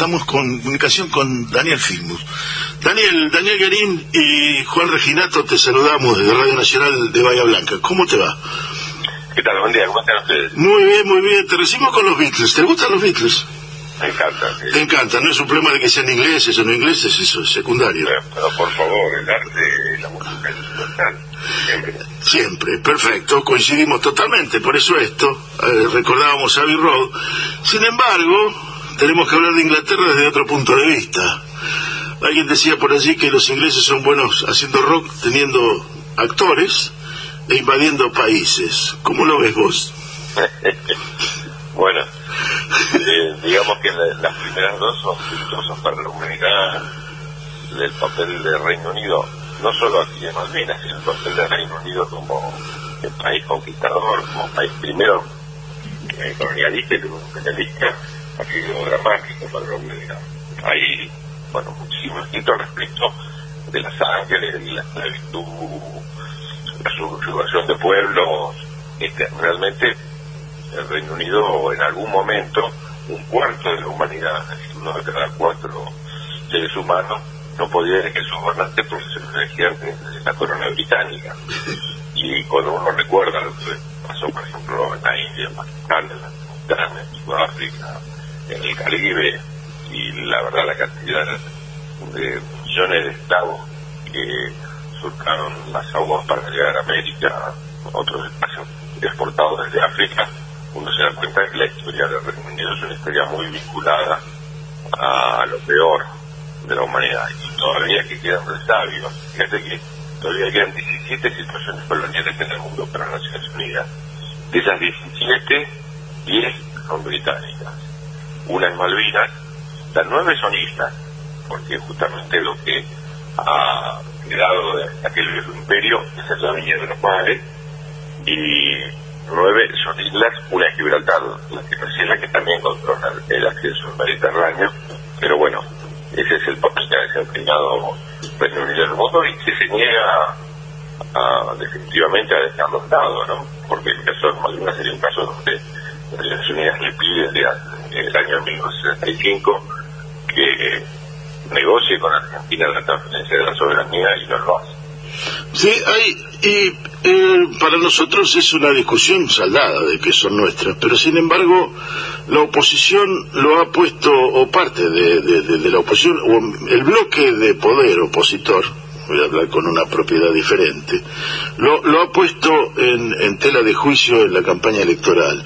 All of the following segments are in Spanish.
estamos con comunicación con Daniel Filmus. Daniel, Daniel Guerín y Juan Reginato te saludamos desde Radio Nacional de Bahía Blanca. ¿Cómo te va? ¿Qué tal? Buen día, ¿cómo están ustedes? Muy bien, muy bien. Te recibimos con los Beatles. ¿Te gustan los Beatles? Me encanta. Sí. Te encanta, no es un problema de que sean ingleses o no ingleses, eso es secundario. Pero, pero, por favor, el arte, la música es. Siempre. Siempre, perfecto, coincidimos totalmente, por eso esto, eh, recordábamos a Abbey Road. Sin embargo, tenemos que hablar de Inglaterra desde otro punto de vista. Alguien decía por allí que los ingleses son buenos haciendo rock, teniendo actores e invadiendo países. ¿Cómo lo ves vos? bueno, eh, digamos que la, las primeras dos son virtuosas para la humanidad del papel del Reino Unido, no solo aquí en Malvinas, sino el papel del Reino Unido como el país conquistador, como país primero eh, colonialista y luego sido dramático para la humanidad. Hay, bueno, muchísimos escritos respecto de la sangre, de la esclavitud, la subjugación de pueblos, este, realmente el Reino Unido en algún momento un cuarto de la humanidad, uno de cada cuatro seres humanos, no podía elegir su gobernante porque se lo elegían de la corona británica. Y cuando uno recuerda lo que pasó, por ejemplo, en la India, en Pakistán, en la Sudáfrica, en el Caribe, y la verdad la cantidad de millones de esclavos que surcaron las aguas para llegar a América, otros espacios exportados desde África, uno se da cuenta que la historia del Reino Unido es una historia muy vinculada a lo peor de la humanidad y todavía que quedan resabios. Fíjate que todavía quedan 17 situaciones coloniales en el mundo para las Naciones Unidas. De esas 17, 10 son británicas. Una es Malvinas, las nueve son islas, porque justamente lo que ha quedado de aquel imperio es la viña de los mares y nueve son islas, una es Gibraltar, la que es la que también controla el acceso al Mediterráneo, pero bueno, ese es el papel que ha desempeñado Reino Unido del mundo y que se niega a, definitivamente a dejarlo dado, ¿no? Porque el caso de Malvinas sería un caso donde Naciones Unidas le pide desde el año 1965 que negocie con Argentina la transferencia de la soberanía y no lo. Sí, hay, y eh, para nosotros es una discusión saldada de que son nuestras, pero sin embargo la oposición lo ha puesto, o parte de, de, de, de la oposición, o el bloque de poder opositor, voy a hablar con una propiedad diferente, lo, lo ha puesto en, en, tela de juicio en la campaña electoral.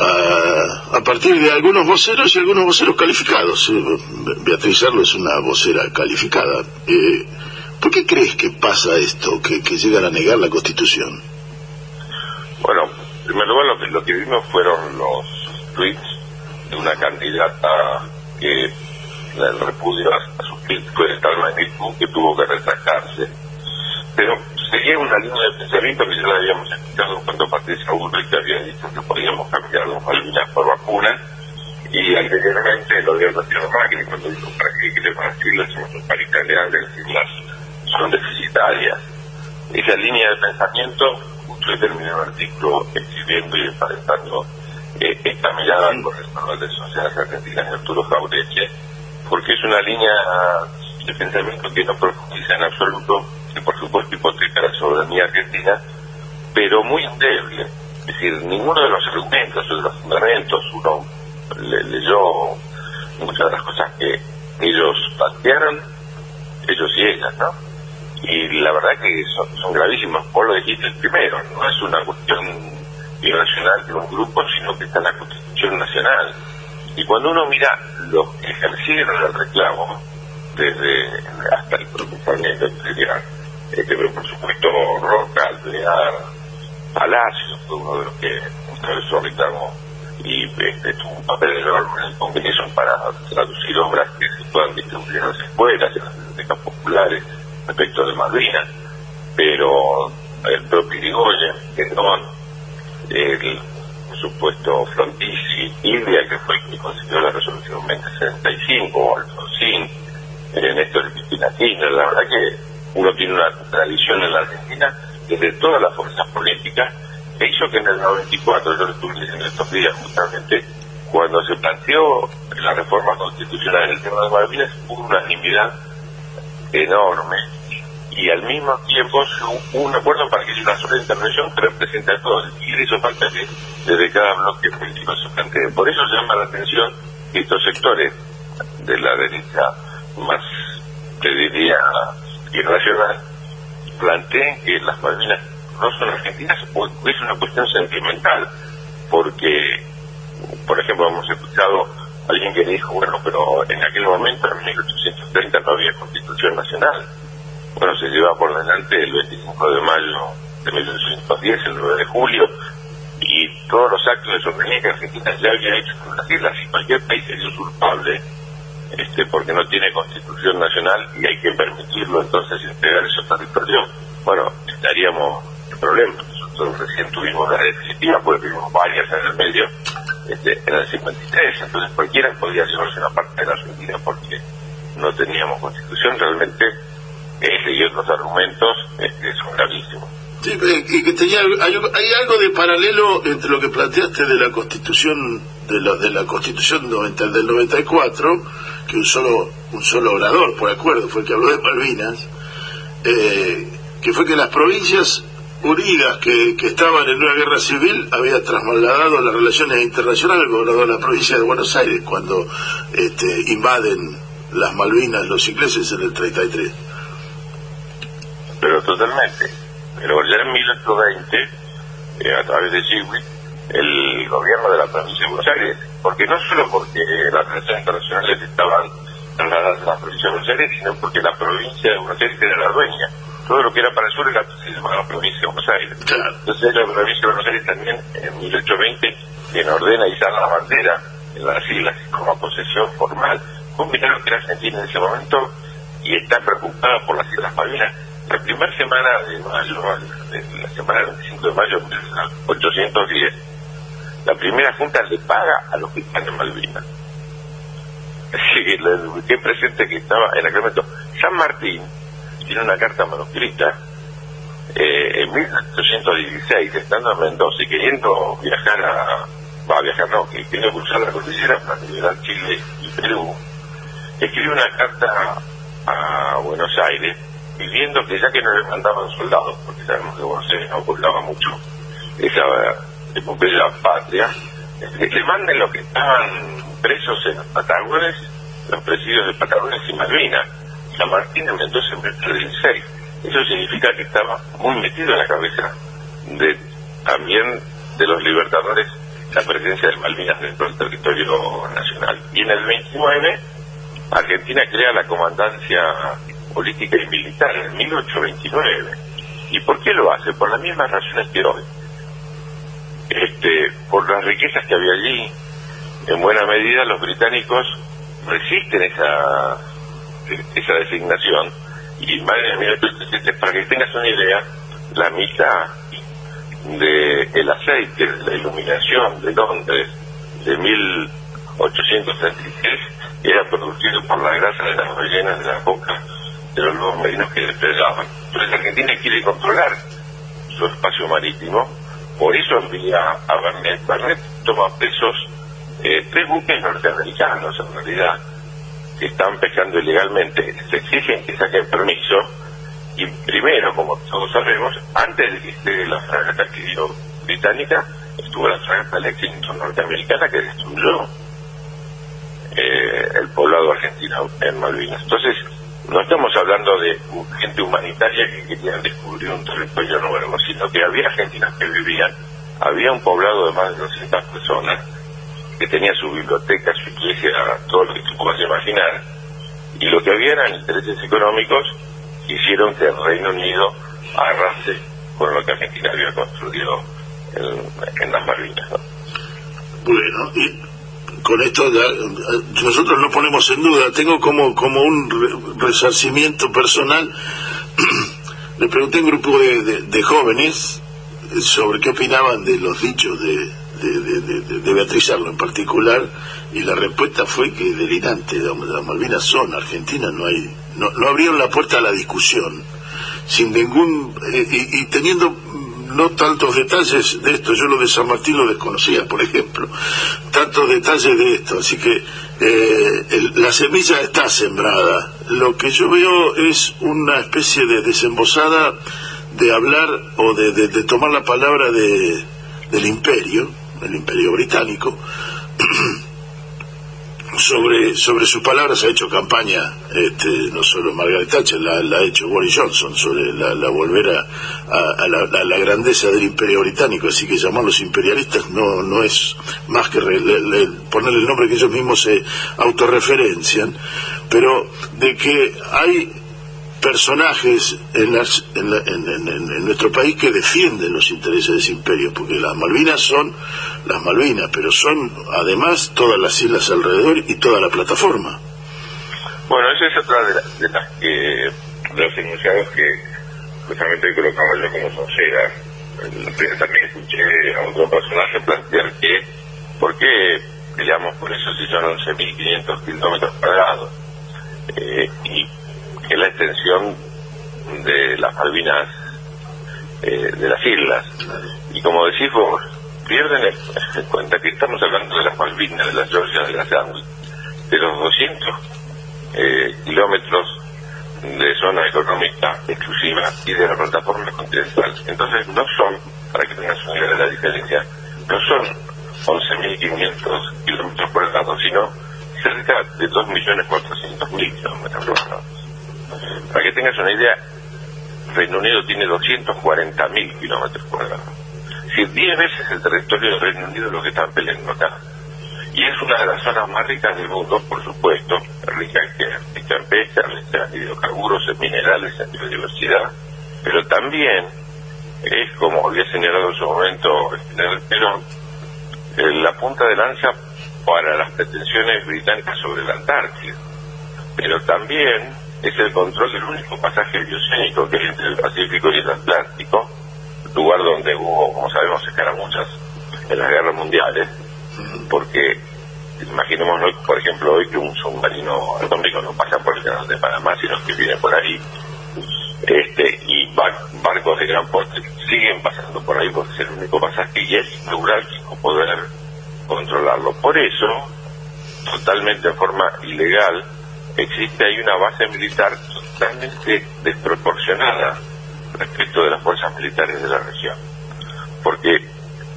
A, a, partir de algunos voceros y algunos voceros calificados. Beatriz Arlo es una vocera calificada. Eh, ¿Por qué crees que pasa esto, que, que llegan a negar la Constitución? Bueno, en primer lugar lo que, lo que vimos fueron los tweets de una candidata que el repudio a, a su tweet fue tal magnitud que tuvo que retractarse. Pero seguía una línea de pensamiento que ya la habíamos escuchado cuando Patricia Bullrich había dicho que podíamos cambiar los Malvinas por vacunas y anteriormente el gobierno de Macri cuando dijo para que le escribir las un país italiano las son deficitarias. Esa línea de pensamiento, usted terminó un artículo escribiendo y emparentando eh, esta mirada el manual de sociedades argentinas de Arturo Jaureche, porque es una línea de pensamiento que no profundiza en absoluto, que por supuesto hipoteca la soberanía argentina, pero muy endeble. Es decir, ninguno de los argumentos o de los fundamentos, uno le, leyó muchas de las cosas que ellos plantearon, ellos y ellas, ¿no? y la verdad que son, son gravísimos. Vos lo dijiste primero, no es una cuestión irracional de un grupo, sino que está en la Constitución Nacional. Y cuando uno mira los que ejercieron el reclamo, desde hasta el propio Sarmiento, este, por supuesto Roca, Alvear, Palacio, fue uno de los que encabezó reclamo y este, tuvo un papel enorme en el Congreso para traducir obras que se puedan distribuir en las escuelas, en las bibliotecas populares, respecto de Malvinas, pero el propio Irigoyen, Guedón, el supuesto Frontizi, India, que fue el que consiguió la resolución 2065, Alfonsín, eh, Néstor Cristina la verdad que uno tiene una tradición en la Argentina desde todas las fuerzas políticas que hizo que en el 94, yo lo estuve diciendo estos días justamente, cuando se planteó la reforma constitucional en el tema de Malvinas hubo una unanimidad enorme y al mismo tiempo hubo un acuerdo para que haya una sola intervención que represente a todos. Y eso falta que desde cada bloque político se plantee. Por eso llama la atención que estos sectores de la derecha más, te diría, irracional, planteen que las Malvinas no son argentinas es una cuestión sentimental, porque, por ejemplo, hemos escuchado a alguien que dijo, bueno, pero en aquel momento, en 1830, no había constitución nacional. Bueno, se lleva por delante el 25 de mayo de 1810, el 9 de julio, y todos los actos de soberanía que Argentina ya había hecho con las islas, y cualquier país sería usurpable, este, porque no tiene constitución nacional y hay que permitirlo entonces entregar esos territorios, bueno, estaríamos en problemas. Nosotros recién tuvimos la definitiva, porque tuvimos varias en el medio, este, en el 53, entonces cualquiera podía llevarse una parte de la Argentina porque no teníamos constitución, realmente ese y otros argumentos este, son gravísimos. Sí, y que tenía, hay, hay, algo de paralelo entre lo que planteaste de la constitución de la, de la constitución 90, del 94 que un solo un solo orador por acuerdo fue el que habló de Malvinas eh, que fue que las provincias unidas que, que estaban en una guerra civil había trasladado las relaciones internacionales gobernador de la provincia de Buenos Aires cuando este, invaden las Malvinas los ingleses en el 33 pero totalmente. Pero ya en 1820 eh, a través de Chiwi el gobierno de la provincia de Buenos Aires porque no solo porque las relaciones internacionales estaban trasladadas a la provincia de Buenos Aires, sino porque la provincia de Buenos Aires era la dueña. Todo lo que era para el sur era, se llamaba la provincia de Buenos Aires. Entonces la provincia de Buenos Aires también, en 1820, quien ordena izar la bandera en las islas como posesión formal. Un milagro que era Argentina en ese momento y está preocupada por las Islas Malvinas. La primera semana de mayo, la semana del 25 de mayo de 1810, la primera junta le paga a los que están en Malvinas. Así que qué presente que estaba en aquel momento. San Martín tiene una carta manuscrita eh, en 1816, estando en Mendoza y queriendo viajar a. Va a viajar, no, que quería cruzar la cordillera para liberar Chile y Perú. Escribe una carta a Buenos Aires pidiendo que ya que no le mandaban soldados, porque sabemos que Buenos Aires ocultaba mucho esa de la patria, le manden los que estaban presos en los Patagones, los presidios de Patagones y Malvinas. San Martín en Mendoza en 16. Eso significa que estaba muy metido en la cabeza de también de los libertadores la presencia de Malvinas dentro del territorio nacional. Y en el 29, Argentina crea la comandancia política y militar en 1829. ¿Y por qué lo hace? Por las mismas razones que hoy este, por las riquezas que había allí, en buena medida los británicos resisten esa, esa designación. Y madre para que tengas una idea, la mitad de el aceite, de la iluminación de Londres de 1836 era producido por la grasa de las ballenas de la boca de los nuevos marinos que despegaban. Entonces Argentina quiere controlar su espacio marítimo por eso envía a Bernet. Bernet toma pesos eh, tres buques norteamericanos, en realidad, que están pescando ilegalmente. Se exigen que saquen permiso. Y primero, como todos sabemos, antes de que esté la fragata que dio británica, estuvo la fragata Lexington norteamericana que destruyó eh, el poblado argentino en Malvinas. Entonces, no estamos hablando de gente humanitaria que querían descubrir un territorio nuevo, sino que había argentinos que vivían, había un poblado de más de 200 personas que tenía su biblioteca, su iglesia, todo lo que tú puedas imaginar, y lo que había eran intereses económicos hicieron que el Reino Unido arrase con lo que Argentina había construido en, las Malvinas. Bueno, y con esto nosotros no ponemos en duda, tengo como, como un resarcimiento personal, le pregunté a un grupo de, jóvenes sobre qué opinaban de los dichos de, de, Beatriz Arlo en particular, y la respuesta fue que delirante, las Malvinas son argentinas, no hay, no, no abrieron la puerta a la discusión, sin ningún, eh, y, teniendo no tantos detalles de esto. Yo lo de San Martín lo desconocía, por ejemplo. Tantos detalles de esto. Así que eh, la semilla está sembrada. Lo que yo veo es una especie de desembosada de hablar o de, tomar la palabra de, del imperio, el imperio británico, sobre sobre sus palabras ha hecho campaña este, no solo Margaret Thatcher la, ha hecho Boris Johnson sobre la, la volver a, la, grandeza del imperio británico. Así que llamarlos imperialistas no no es más que ponerle el nombre que ellos mismos se autorreferencian. Pero de que hay personajes en, en, nuestro país que defienden los intereses de ese imperio, porque las Malvinas son las Malvinas, pero son además todas las islas alrededor y toda la plataforma. Bueno, esa es otra de, las que, de los enunciados que justamente colocaba yo como sonceras. También escuché a otro personaje plantear que, ¿por qué peleamos por eso si son 11.500 kilómetros cuadrados? Eh, y que la extensión de las Malvinas eh, de las islas. Y como decís vos, pierden en cuenta que estamos hablando de las Malvinas, de las Georgias, de las Sandwich, de los 200 eh, kilómetros de zona económica exclusiva y de la plataforma continental. Entonces no son, para que tengas una idea de la diferencia, no son 11.500 kilómetros cuadrados, sino cerca de 2.400.000 kilómetros cuadrados. Para que tengas una idea, Reino Unido tiene 240.000 kilómetros cuadrados. Si 10 veces el territorio del Reino Unido es lo que están peleando acá. Y es una de las zonas más ricas del mundo, por supuesto, rica, rica en pesca, rica en hidrocarburos, en minerales, en biodiversidad, pero también es, como había señalado en su momento el Perón, la punta de lanza para las pretensiones británicas sobre la Antártida. Pero también es el control del único pasaje biocénico que hay entre el Pacífico y el Atlántico, lugar donde hubo, como sabemos, escaramuzas en las guerras mundiales, porque imaginémonos, por ejemplo, hoy que un submarino atómico no pasa por el canal de Panamá, sino que viene por ahí, este y barcos de gran porte siguen pasando por ahí porque es el único pasaje y es neurálgico poder controlarlo. Por eso, totalmente de forma ilegal, existe ahí una base militar totalmente desproporcionada respecto de las fuerzas militares de la región. Porque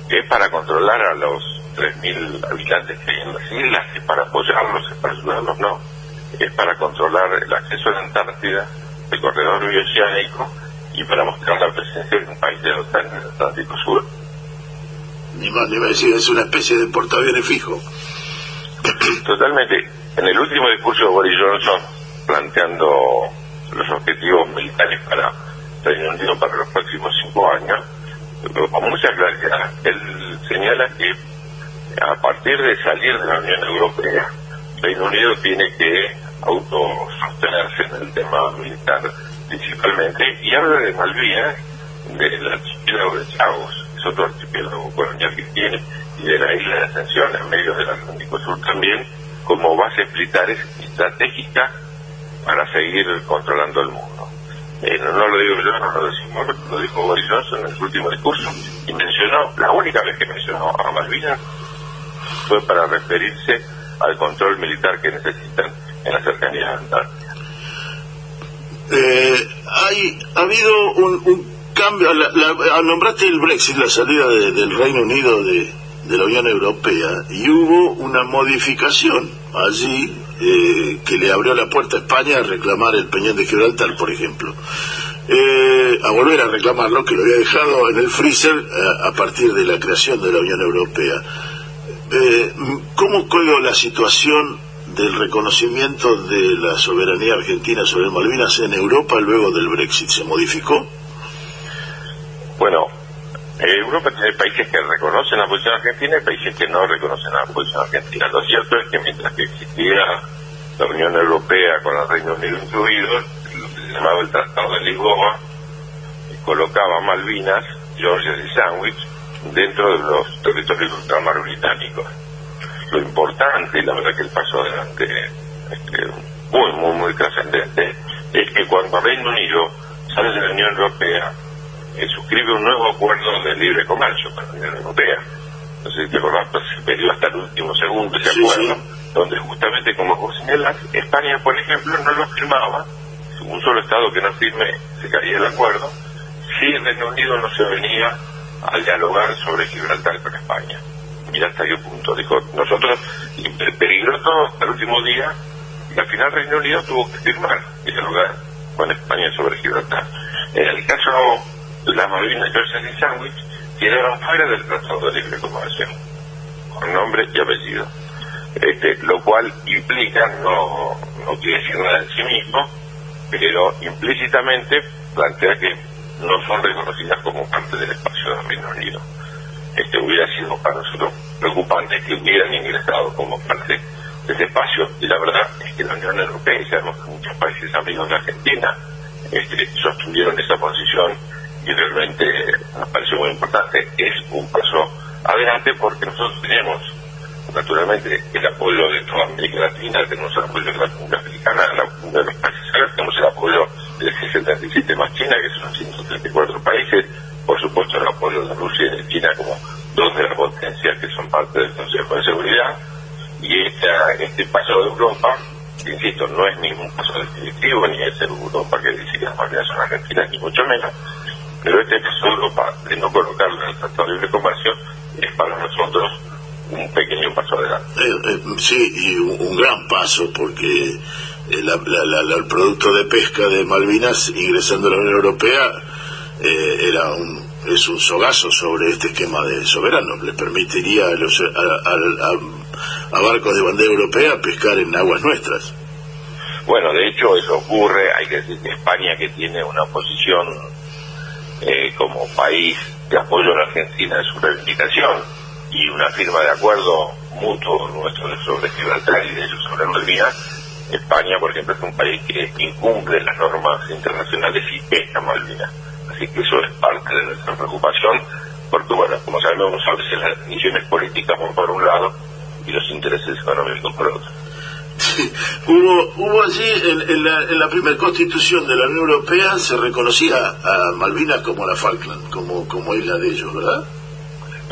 es para controlar a los 3.000 habitantes que hay en las islas, es para apoyarlos, es para ayudarlos, no. Es para controlar el acceso a la Antártida, el corredor bioceánico y para mostrar la presencia de un país de la OTAN en el Atlántico Sur. Ni más ni decir, es una especie de portaaviones fijo. Totalmente. En el último discurso de Boris Johnson, planteando los objetivos militares para Reino Unido para los próximos cinco años, con mucha claridad, él señala que a partir de salir de la Unión Europea, Reino Unido tiene que autosostenerse en el tema militar principalmente, y habla de Malvinas, del archipiélago de Chagos, es otro archipiélago colonial que tiene, y de la isla de Ascensión, en medio del Atlántico Sur también, como base militar estratégica para seguir controlando el mundo. Eh, no, lo digo yo, no lo decimos, lo dijo Boris Johnson en su último discurso y mencionó, la única vez que mencionó a Malvinas fue para referirse al control militar que necesitan en la cercanía de Antártida. Eh, hay, ha habido un, cambio, la, nombraste el Brexit, la salida del Reino Unido de, de la Unión Europea y hubo una modificación allí eh, que le abrió la puerta a España a reclamar el Peñón de Gibraltar, por ejemplo. Eh, a volver a reclamarlo, que lo había dejado en el freezer a, eh, a partir de la creación de la Unión Europea. ¿Cómo quedó la situación del reconocimiento de la soberanía argentina sobre Malvinas en Europa luego del Brexit? ¿Se modificó? Bueno, Europa tiene países que reconocen la posición argentina y países que no reconocen la posición argentina. Lo cierto es que mientras que existía la Unión Europea con el Reino Unido incluido, lo que se llamaba el Tratado de Lisboa, colocaba Malvinas, Georgia y Sandwich dentro de los territorios ultramar británicos. Lo importante, y la verdad que el paso adelante este, muy, muy, muy trascendente, es que cuando Reino Unido sale de la Unión Europea, eh, suscribe un nuevo acuerdo de libre comercio con la Unión Europea. No sé si te acordás, pues, se perdió hasta el último segundo ese acuerdo, donde justamente como vos señalas, España, por ejemplo, no lo firmaba, un solo Estado que no firme se caía el acuerdo, si el Reino Unido no se venía a dialogar sobre Gibraltar con España. Mira hasta qué punto. Dijo, nosotros, peligró todo hasta el último día, y al final Reino Unido tuvo que firmar y dialogar con España sobre Gibraltar. En el caso las Malvinas, Georgia y Sandwich quedaron fuera del Tratado de Libre Comercio, con nombre y apellido. Este, lo cual implica, no, no quiere decir nada en sí mismo, pero implícitamente plantea que no son reconocidas como parte del espacio del Reino Unido. Este hubiera sido para nosotros preocupante que hubieran ingresado como parte de ese espacio y la verdad es que la Unión Europea y sabemos que muchos países amigos de Argentina este, sostuvieron esa posición y realmente nos pareció muy importante. Es un paso adelante porque nosotros tenemos naturalmente el apoyo de toda América Latina, tenemos el apoyo de la Comunidad Africana, de los países tenemos el apoyo del G77 más China, que son 134 países, por supuesto el apoyo de Rusia y de China como dos de las potencias que son parte del Consejo de Seguridad, y este paso de Europa, que insisto, no es ningún paso definitivo, ni es el Europa que dice que las son argentinas, ni mucho menos, pero este paso de no colocarlo en el Tratado de Libre Comercio es para nosotros un pequeño paso adelante. Eh, eh, sí, y un, gran paso, porque eh, el producto de pesca de Malvinas ingresando a la Unión Europea era un, es un sogazo sobre este esquema de soberano. Le permitiría a, los, a, barcos de bandera europea pescar en aguas nuestras. Bueno, de hecho eso ocurre, hay que decir que España que tiene una posición como país de apoyo a la Argentina en su reivindicación, y una firma de acuerdo mutuo nuestro sobre Gibraltar y de ellos sobre Malvinas, España, por ejemplo, es un país que incumple las normas internacionales y pesca Malvinas. Así que eso es parte de nuestra preocupación, porque, bueno, como sabemos, a veces las definiciones políticas van por un lado y los intereses económicos por otro. Hubo, hubo allí, en, la, en la primera constitución de la Unión Europea, se reconocía a Malvinas como la Falkland, como, como isla de ellos, ¿verdad?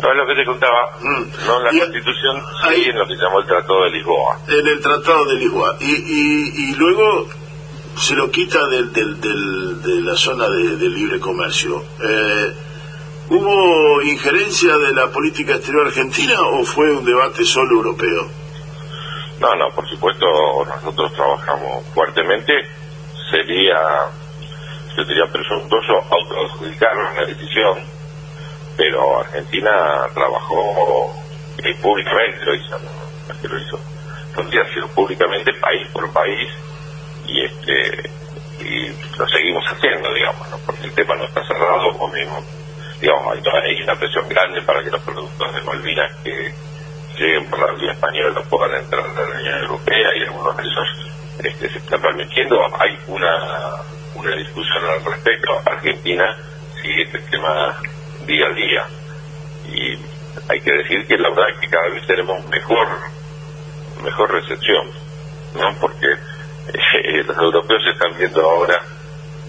No es lo que te contaba, mm. no en la Constitución, sí en lo que se llamó el Tratado de Lisboa. En el Tratado de Lisboa. Y, y, y luego se lo quita del, del, de la zona de, libre comercio. Eh, ¿Hubo injerencia de la política exterior argentina o fue un debate solo europeo? No, no, por supuesto, nosotros trabajamos fuertemente. Sería, sería presuntuoso autoadjudicarnos la decisión pero Argentina trabajó eh, públicamente, lo hizo, no, lo hizo, sido públicamente país por país y este y lo seguimos haciendo, digamos, porque el tema no está cerrado, como mismo, digamos, hay, una presión grande para que los productos de Malvinas que lleguen por la vía española puedan entrar en la Unión Europea y algunos de esos este, se están permitiendo. Hay una, una discusión al respecto. Argentina sigue este tema día a día. Y hay que decir que la verdad es que cada vez tenemos mejor, mejor recepción, ¿no? Porque los europeos están viendo ahora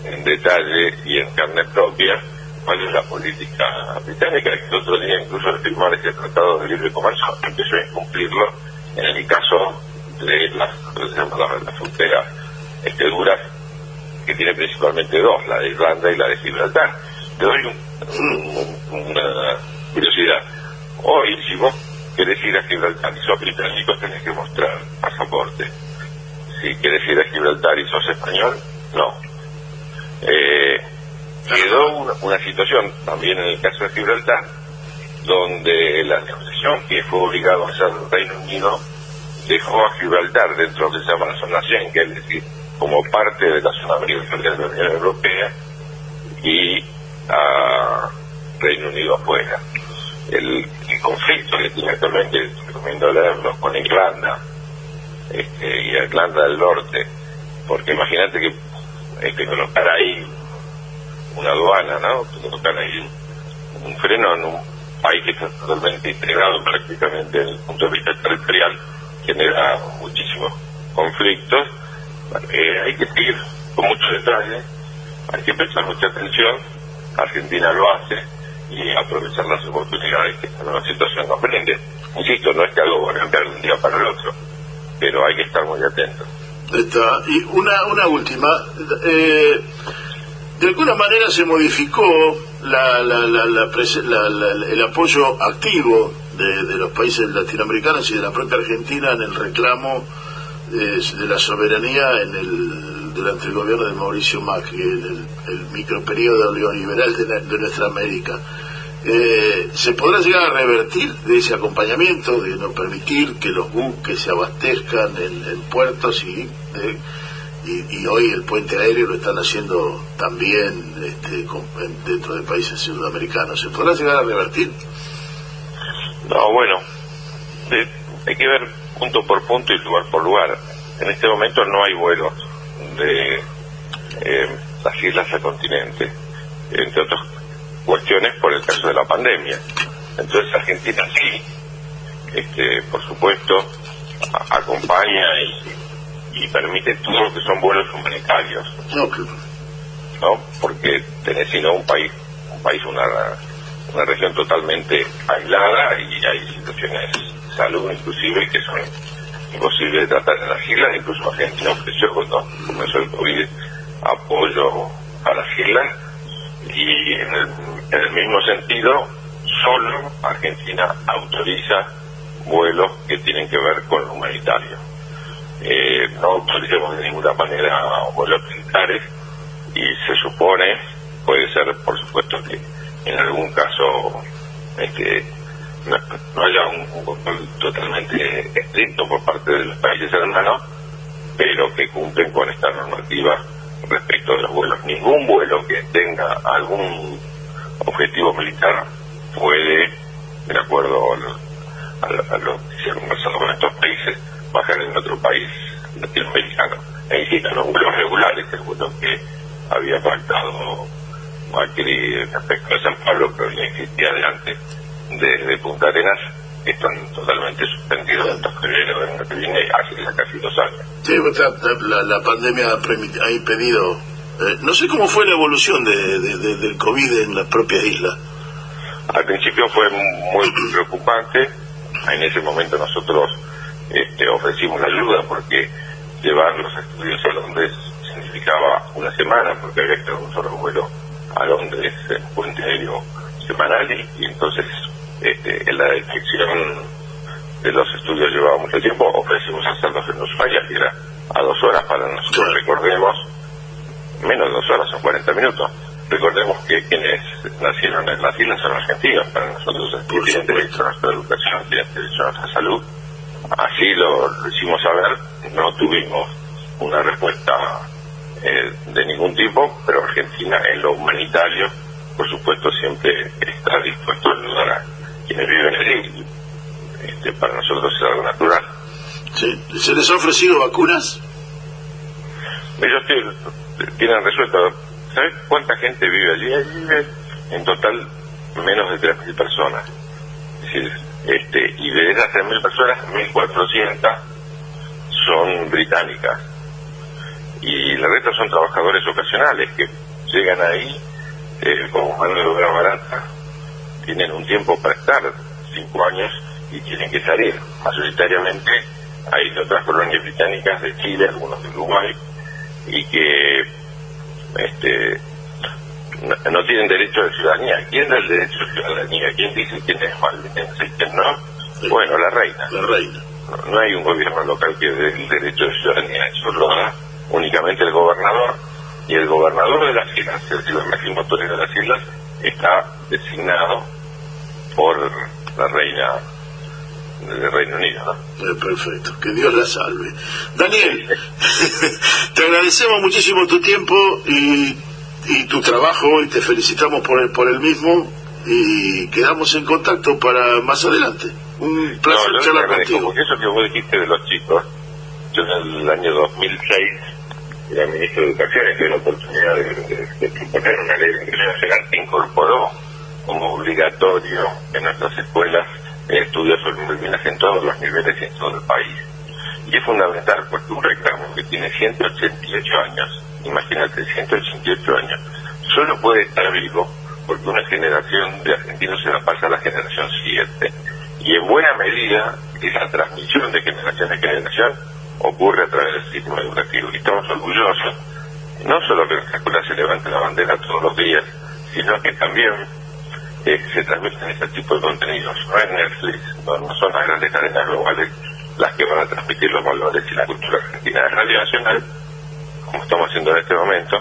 en detalle y en carne propia cuál es la política británica, que el otro día incluso de firmar ese tratado de libre comercio empezó a incumplirlo en el caso de las, las fronteras este, duras, que tiene principalmente dos, la de Irlanda y la de Gibraltar. Te doy un, una curiosidad. Hoy, si vos querés ir a Gibraltar y sos británico, tenés que mostrar pasaporte. Si querés ir a Gibraltar y sos español, no. Eh, quedó una, situación también en el caso de Gibraltar, donde la negociación que fue obligado a hacer el Reino Unido dejó a Gibraltar dentro de lo que se llama la zona Schengen, es decir, como parte de la zona de la Unión Europea, y a Reino Unido afuera. El, conflicto que tiene actualmente, leerlo, con Irlanda este, y Irlanda del Norte, porque imagínate que este, colocar ahí una aduana, ¿no? Colocar ahí un freno en un país que está totalmente integrado prácticamente desde el punto de vista territorial, genera muchísimos conflictos. Eh, hay que seguir con mucho detalle, hay que prestar mucha atención Argentina lo hace y aprovechar las oportunidades que esta nueva situación nos. Insisto, no es que algo va a cambiar de un día para el otro, pero hay que estar muy atentos. Está. Y una, una última. Eh, de alguna manera se modificó la, el apoyo activo de, los países latinoamericanos y de la propia Argentina en el reclamo de, la soberanía en el, durante el gobierno de Mauricio Macri, en el, microperiodo neoliberal de, de nuestra América. Eh, ¿Se podrá llegar a revertir de ese acompañamiento, de no permitir que los buques se abastezcan en, puertos y, y, hoy el puente aéreo lo están haciendo también este, dentro de países sudamericanos? ¿Se podrá llegar a revertir? No, bueno, hay que ver punto por punto y lugar por lugar. En este momento no hay vuelos de eh, las islas al continente, entre otros cuestiones por el caso de la pandemia. Entonces Argentina sí, este, por supuesto, acompaña y, permite todo lo que son vuelos humanitarios. ¿No? Porque tenés sino un país, un país, una, una región totalmente aislada y hay situaciones de salud inclusive que son imposibles de tratar en las islas, incluso Argentina ofreció cuando comenzó el COVID apoyo a las islas y en el, en el mismo sentido, solo Argentina autoriza vuelos que tienen que ver con lo humanitario. Eh, no autorizamos de ninguna manera vuelos militares y se supone, puede ser por supuesto que en algún caso este, no, haya un, control totalmente estricto por parte de los países hermanos, pero que cumplen con esta normativa respecto de los vuelos. Ningún vuelo que tenga algún objetivo militar puede, de acuerdo a lo, que hicieron con estos países, bajar en otro país latinoamericano. Necesitan los vuelos regulares, el vuelo que había pactado Macri respecto a San Pablo, pero ya existía de antes, desde Punta Arenas, están totalmente suspendidos hasta febrero del año que viene, hace casi dos años. Sí, la, la pandemia ha, impedido. Eh, no sé cómo fue la evolución de, del COVID en la propia isla. Al principio fue muy preocupante. En ese momento nosotros este, ofrecimos la ayuda porque llevar los estudios a Londres significaba una semana, porque había que un solo vuelo a Londres en puente aéreo semanal y entonces este, en la detección de los estudios llevaba mucho tiempo, ofrecimos hacerlos en Ushuaia, que era a dos horas para nosotros, recordemos, menos de dos horas, son 40 minutos. Recordemos que quienes nacieron en las islas son argentinos, para nosotros tienen derecho a nuestra educación, tienen derecho a nuestra salud. Así lo, hicimos saber, no tuvimos una respuesta eh, de ningún tipo, pero Argentina en lo humanitario, por supuesto, siempre está dispuesto a ayudar a quienes viven allí. Este, para nosotros es algo natural. ¿Se les ha ofrecido vacunas? Ellos tienen resuelto. ¿Sabes cuánta gente vive allí? Allí vive en total menos de 3.000 personas. Es decir, este, de esas 3.000 personas, 1.400 son británicas. Y el resto son trabajadores ocasionales que llegan ahí eh, como mano de obra barata tienen un tiempo para estar, cinco años, y tienen que salir. Mayoritariamente hay otras colonias británicas de Chile, algunos de Uruguay, y que este, no, tienen derecho de ciudadanía. ¿Quién da el derecho de ciudadanía? ¿Quién dice quién es malvinense y quién no? Bueno, la reina. La reina. No, hay un gobierno local que dé el derecho de ciudadanía, eso lo únicamente el gobernador, y el gobernador de las islas, el señor máximo de las islas, está designado por la reina del Reino Unido. Eh, perfecto, que Dios la salve. Daniel, te agradecemos muchísimo tu tiempo y, y tu trabajo y te felicitamos por el, por el mismo y quedamos en contacto para más adelante. Un placer charlar contigo. Porque eso que vos dijiste de los chicos, yo en el año 2006 era ministro de Educación y tuve la oportunidad de, de, proponer una ley de nacional que incorporó como obligatorio en nuestras escuelas estudios sobre Malvinas en todos los niveles y en todo el país. Y es fundamental porque un reclamo que tiene 188 años, imagínate, 188 años, solo puede estar vivo porque una generación de argentinos se la pasa a la generación siguiente. Y en buena medida esa transmisión de generación en generación ocurre a través del sistema educativo. Y estamos orgullosos, no solo que nuestra escuela se levante la bandera todos los días, sino que también eh, se transmiten este tipo de contenidos. No es Netflix, no, son las grandes cadenas globales las que van a transmitir los valores y la cultura argentina. Es Radio Nacional, como estamos haciendo en este momento,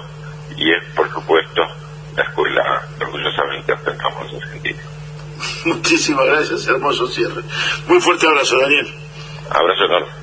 y es, por supuesto, la escuela orgullosamente ostentamos en Argentina. Muchísimas gracias, hermoso cierre. Muy fuerte abrazo, Daniel. Abrazo enorme.